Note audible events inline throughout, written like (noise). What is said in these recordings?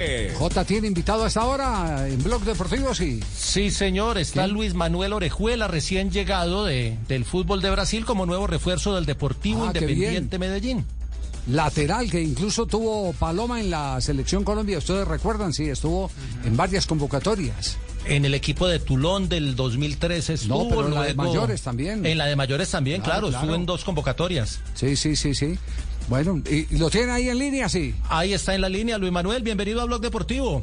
J tiene invitado a esta hora en Blog Deportivo, sí. Sí, señor, está Luis Manuel Orejuela, recién llegado de, del fútbol de Brasil como nuevo refuerzo del Deportivo Ah, Independiente Medellín. Lateral que incluso tuvo Paloma en la selección Colombia. Ustedes recuerdan, sí, estuvo en varias convocatorias. En el equipo de Tulón del 2013 estuvo. No, pero en la de mayores también. En la de mayores también, Claro, claro, claro. estuvo en dos convocatorias. Sí, sí, sí, sí. Bueno, ¿y lo tienen ahí en línea, sí? Ahí está en la línea Luis Manuel, bienvenido a Blog Deportivo.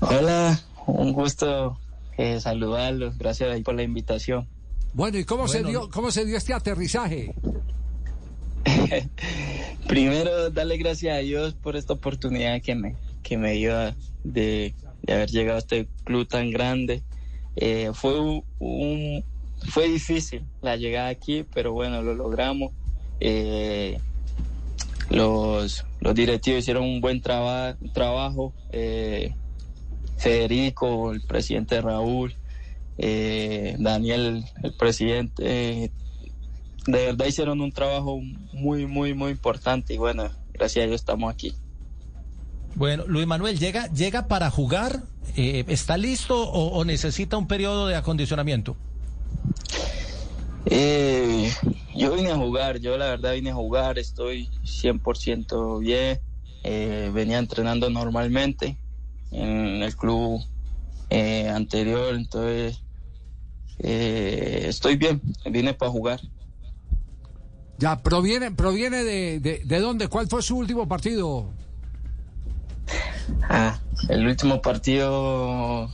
Hola, un gusto eh, saludarlos. Gracias ahí por la invitación. Bueno, ¿y cómo, se, dio, cómo se dio este aterrizaje? (laughs) Primero, darle gracias a Dios por esta oportunidad que me, que me dio de, de haber llegado a este club tan grande. Eh, fue un, un- fue difícil la llegada aquí, pero bueno, lo logramos. Eh, los, los directivos hicieron un buen traba- trabajo. Eh, Federico, el presidente Raúl, eh, Daniel, el presidente, eh, de verdad hicieron un trabajo muy, muy, muy importante y bueno, gracias a Dios estamos aquí. Bueno, Luis Manuel, ¿llega, llega para jugar? Eh, ¿Está listo o, o necesita un periodo de acondicionamiento? Eh, yo vine a jugar, yo la verdad vine a jugar, estoy 100% bien, eh, venía entrenando normalmente en el club eh, anterior, entonces eh, estoy bien, vine para jugar. Ya, proviene, proviene de, de, de dónde? ¿Cuál fue su último partido? Ah, el último partido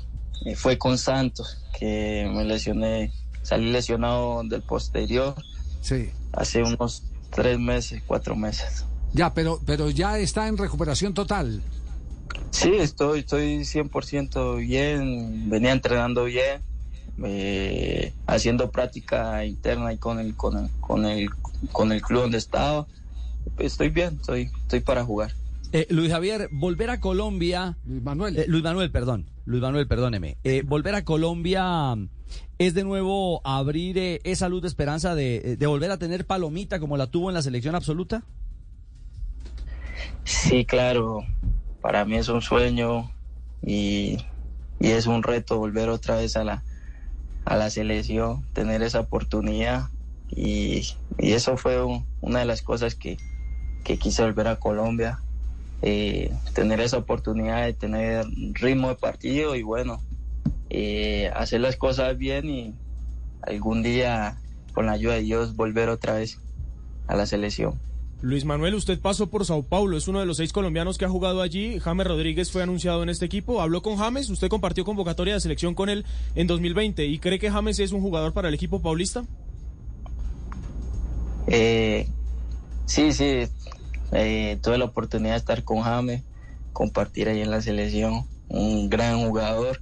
fue con Santos, que me lesioné, salí lesionado del posterior Sí. hace unos tres meses, cuatro meses. Ya, pero, pero ya está en recuperación total. Sí, estoy, estoy 100% bien, venía entrenando bien, eh, haciendo práctica interna y con el, con el, con el, con el club donde estaba. Estoy bien, estoy, estoy para jugar. Eh, Luis Javier, volver a Colombia. Luis Manuel. eh, Luis Manuel, perdón. Luis Manuel, perdóneme. Eh, volver a Colombia es de nuevo abrir eh, esa luz de esperanza de, de volver a tener palomita como la tuvo en la selección absoluta. Sí, claro, para mí es un sueño y, y es un reto volver otra vez a la, a la selección, tener esa oportunidad y, y eso fue un- una de las cosas que, que quise volver a Colombia, eh, tener esa oportunidad de tener ritmo de partido y bueno, eh, hacer las cosas bien y algún día con la ayuda de Dios volver otra vez a la selección. Luis Manuel, usted pasó por Sao Paulo, es uno de los seis colombianos que ha jugado allí. James Rodríguez fue anunciado en este equipo. Habló con James, usted compartió convocatoria de selección con él en 2020 y cree que James es un jugador para el equipo paulista. Eh, sí, sí, eh, tuve la oportunidad de estar con James, compartir ahí en la selección, un gran jugador.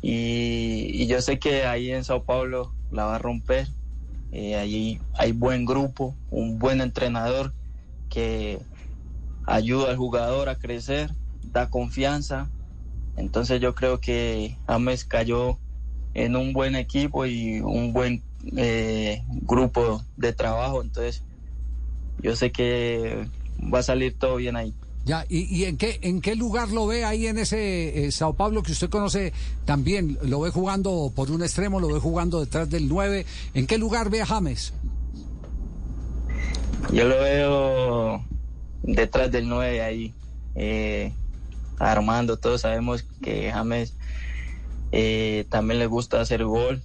Y, yo sé que ahí en Sao Paulo la va a romper. Eh, allí hay buen grupo, un buen entrenador que ayuda al jugador a crecer, da confianza. Entonces yo creo que James cayó en un buen equipo y un buen eh, grupo de trabajo. Entonces yo sé que va a salir todo bien ahí. Ya, ¿y, y en, qué, en qué lugar lo ve ahí en ese eh, Sao Paulo que usted conoce también? ¿Lo ve jugando por un extremo, lo ve jugando detrás del 9? ¿En qué lugar ve a James? Yo lo veo detrás del 9 ahí, eh, armando. Todos sabemos que James eh, también le gusta hacer gol.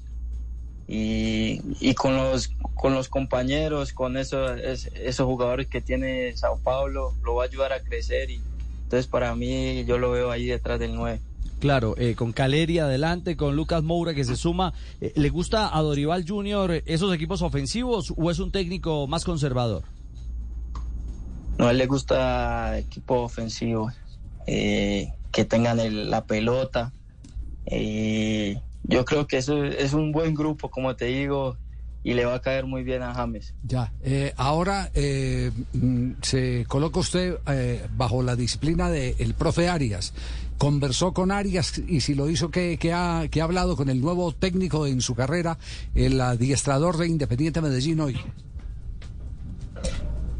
Y, y con los con los compañeros, con eso, es- esos jugadores que tiene Sao Paulo, lo va a ayudar a crecer. Y entonces para mí yo lo veo ahí detrás del 9. Claro, eh, con Caleri adelante, con Lucas Moura que se suma. Eh, ¿Le gusta a Dorival Junior esos equipos ofensivos o es un técnico más conservador? No, a él le gusta equipo ofensivo. eh, que tengan el- la pelota. Y yo creo que eso es un buen grupo, como te digo, y le va a caer muy bien a James. Ya, eh, ahora eh, mm, se coloca usted eh, bajo la disciplina del profe Arias. Conversó con Arias y si lo hizo, que, que, ha, que ha hablado con el nuevo técnico en su carrera, el adiestrador de Independiente Medellín hoy.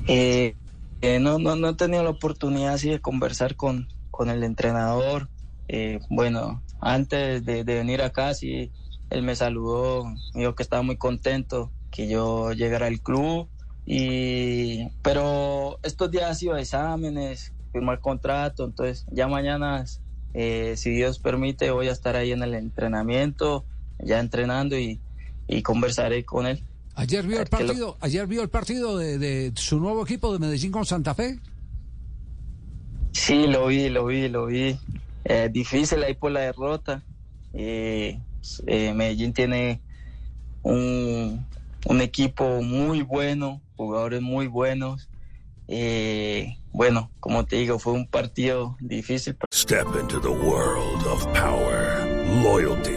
Eh, eh, no, no, no he tenido la oportunidad así de conversar con, con el entrenador. Eh, bueno, antes de, de venir acá, sí, él me saludó, me dijo que estaba muy contento que yo llegara al club. Y, pero estos días ha sido exámenes, firmar contrato, entonces ya mañana, eh, si Dios permite, voy a estar ahí en el entrenamiento, ya entrenando y, y conversaré con él. Ayer vio el lo- partido, ayer vio el partido de, de su nuevo equipo de Medellín con Santa Fe. Sí, lo vi, lo vi, lo vi. Eh, difícil ahí por la derrota. Eh, eh, Medellín tiene un, un equipo muy bueno, jugadores muy buenos. Eh, bueno, como te digo, fue un partido difícil. Step into the world of power, loyalty,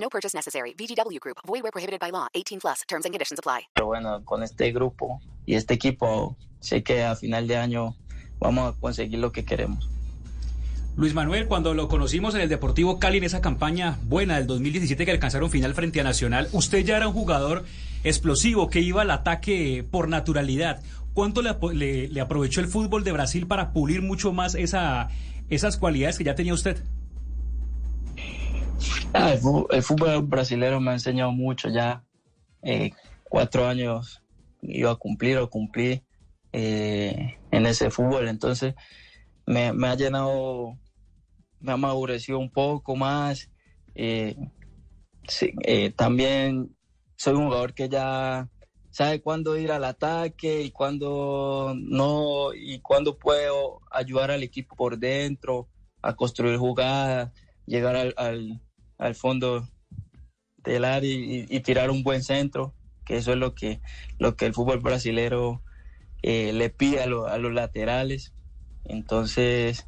No purchase necessary. VGW Group. Void where prohibited by law. 18 plus. Terms and conditions apply. Pero bueno, con este grupo y este equipo, sé que a final de año vamos a conseguir lo que queremos. Luis Manuel, cuando lo conocimos en el Deportivo Cali en esa campaña buena del 2017 que alcanzaron final frente a Nacional, usted ya era un jugador explosivo que iba al ataque por naturalidad. ¿Cuánto le, le- le aprovechó el fútbol de Brasil para pulir mucho más esa, esas cualidades que ya tenía usted? Ah, el, fu- el fútbol brasileño me ha enseñado mucho ya. eh, cuatro años iba a cumplir o cumplí eh, en ese fútbol. Entonces me, ha llenado, me ha madurecido un poco más. eh, sí, también soy un jugador que ya sabe cuándo ir al ataque y cuándo no, y cuándo puedo ayudar al equipo por dentro a construir jugadas, llegar al, al, al fondo del área y, y tirar un buen centro, que eso es lo que, lo que el fútbol brasilero eh, le pide a, lo- a los laterales. Entonces,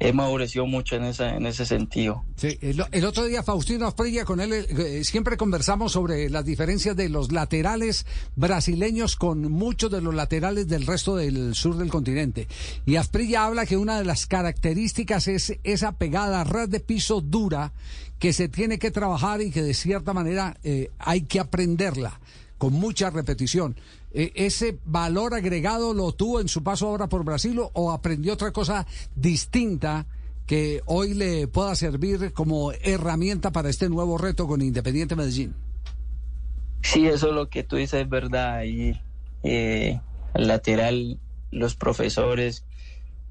he madurecido mucho en, en ese sentido. Sí, el, otro día Faustino Asprilla con él eh, siempre conversamos sobre las diferencias de los laterales brasileños con muchos de los laterales del resto del sur del continente. Y Asprilla habla que una de las características es esa pegada ras de piso dura que se tiene que trabajar y que de cierta manera eh, hay que aprenderla con mucha repetición. Eh, ¿Ese valor agregado lo tuvo en su paso ahora por Brasil o- aprendió otra cosa distinta? que hoy le pueda servir como herramienta para este nuevo reto con Independiente Medellín. Sí, eso es lo que tú dices es verdad. Y eh, lateral, los profesores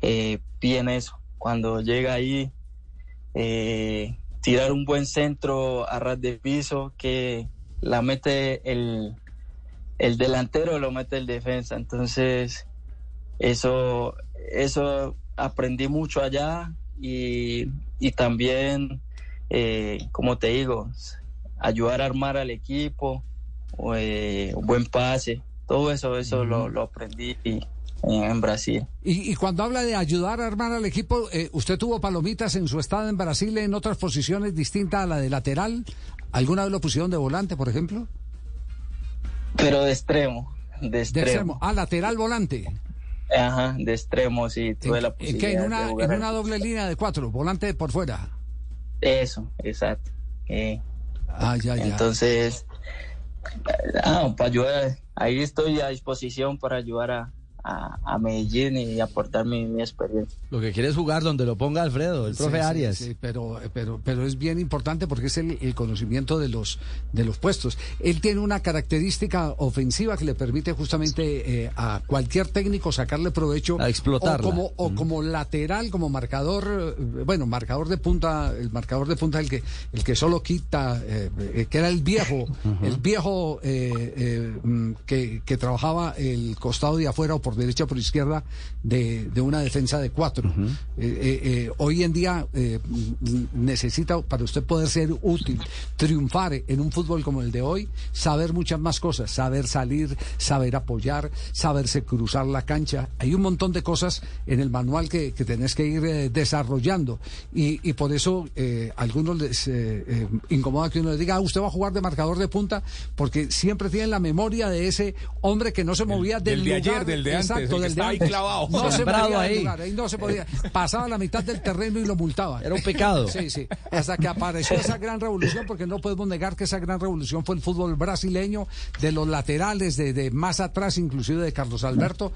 eh, piden eso. Cuando llega ahí, eh, tirar un buen centro a ras de piso que la mete el, el delantero, lo mete el defensa. Entonces, eso, eso aprendí mucho allá y, y también, eh, como te digo, ayudar a armar al equipo, eh, buen pase, todo eso, eso lo, lo aprendí en, en Brasil. Y, y cuando habla de ayudar a armar al equipo, eh, ¿usted tuvo palomitas en su estado en Brasil en otras posiciones distintas a la de lateral? ¿Alguna vez lo pusieron de volante, por ejemplo? Pero de extremo, de De extremo. extremo. Ah, lateral volante. Ajá, de extremo, sí, tuve la ¿En posibilidad qué? ¿En de una, jugar en una doble línea de cuatro? ¿Volante por fuera? Eso, exacto. Eh, Ah, ya, ya. Entonces, ah, para ayudar, ahí estoy a disposición para ayudar a, a, a Medellín y aportar mi, mi experiencia. Lo que quiere es jugar donde lo ponga Alfredo, el profe Sí, sí, Arias. sí, pero, pero, pero es bien importante porque es el, el conocimiento de los, de los puestos. Él tiene una característica ofensiva que le permite justamente eh, a cualquier técnico sacarle provecho. A explotarla. O como, o como lateral, como marcador, eh, bueno, marcador de punta, el marcador de punta, el que, el que solo quita, eh, que era el viejo, el viejo eh, eh, mm, que, que trabajaba el costado de afuera o por derecha por izquierda de, de una defensa de cuatro. Eh, eh, eh, hoy en día necesita, para usted poder ser útil, triunfar en un fútbol como el de hoy, saber muchas más cosas, saber salir, saber apoyar, saberse cruzar la cancha. Hay un montón de cosas en el manual que, que tenés que ir desarrollando y, y por eso a algunos les incomoda que uno les diga, "Ah, usted va a jugar de marcador de punta, porque siempre tienen la memoria de ese hombre que no se movía del, del de ayer, del de antes, el que del de estaba ahí clavado. No se del ahí. lugar, ahí no se podía. Pasaba la mitad del terreno y lo multaba. Era un pecado. (laughs) Sí, sí. Hasta que apareció esa gran revolución, porque no podemos negar que esa gran revolución fue el fútbol brasileño, de los laterales, de, de más atrás, inclusive de Carlos Alberto.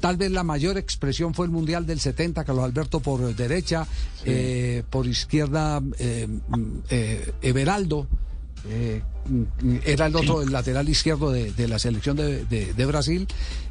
Tal vez la mayor expresión fue el Mundial del 70, Carlos Alberto por derecha, eh, por izquierda, eh, mm, eh, Everaldo. Eh, era el otro, el lateral izquierdo de, de la selección de, de- Brasil.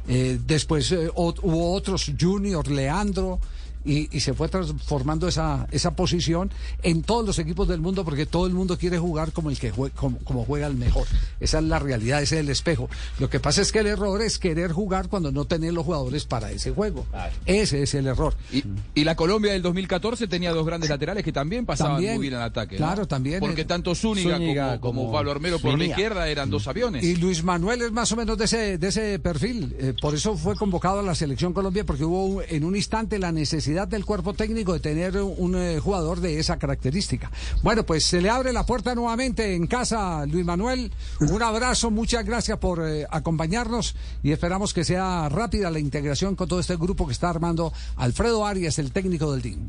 Eh, después eh, hubo otros, Junior, Leandro, y, y se fue transformando esa, esa posición en todos los equipos del mundo porque todo el mundo quiere jugar como el que jue- como, como juega el mejor. Esa es la realidad, ese es el espejo. Lo que pasa es que el error es querer jugar cuando no tener los jugadores para ese juego. Ese es el error. Y, y la Colombia del 2014 tenía dos grandes laterales que también pasaban También, muy bien en ataque. ¿no? claro, también. Porque tanto Zúñiga, Zúñiga como, como Pablo Armero por la izquierda eran dos aviones. Y Luis Manuel es más o menos de ese, de ese perfil. Eh, por eso fue convocado a la selección Colombia, porque hubo un- en un instante la necesidad del cuerpo técnico de tener un eh, jugador de esa característica. Bueno, pues se le abre la puerta nuevamente en casa, Luis Manuel. Un abrazo, muchas gracias por eh, acompañarnos y esperamos que sea rápida la integración con todo este grupo que está armando Alfredo Arias, el técnico del team.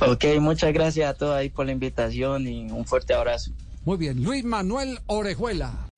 Ok, muchas gracias a todos ahí por la invitación y un fuerte abrazo. Muy bien, Luis Manuel Orejuela.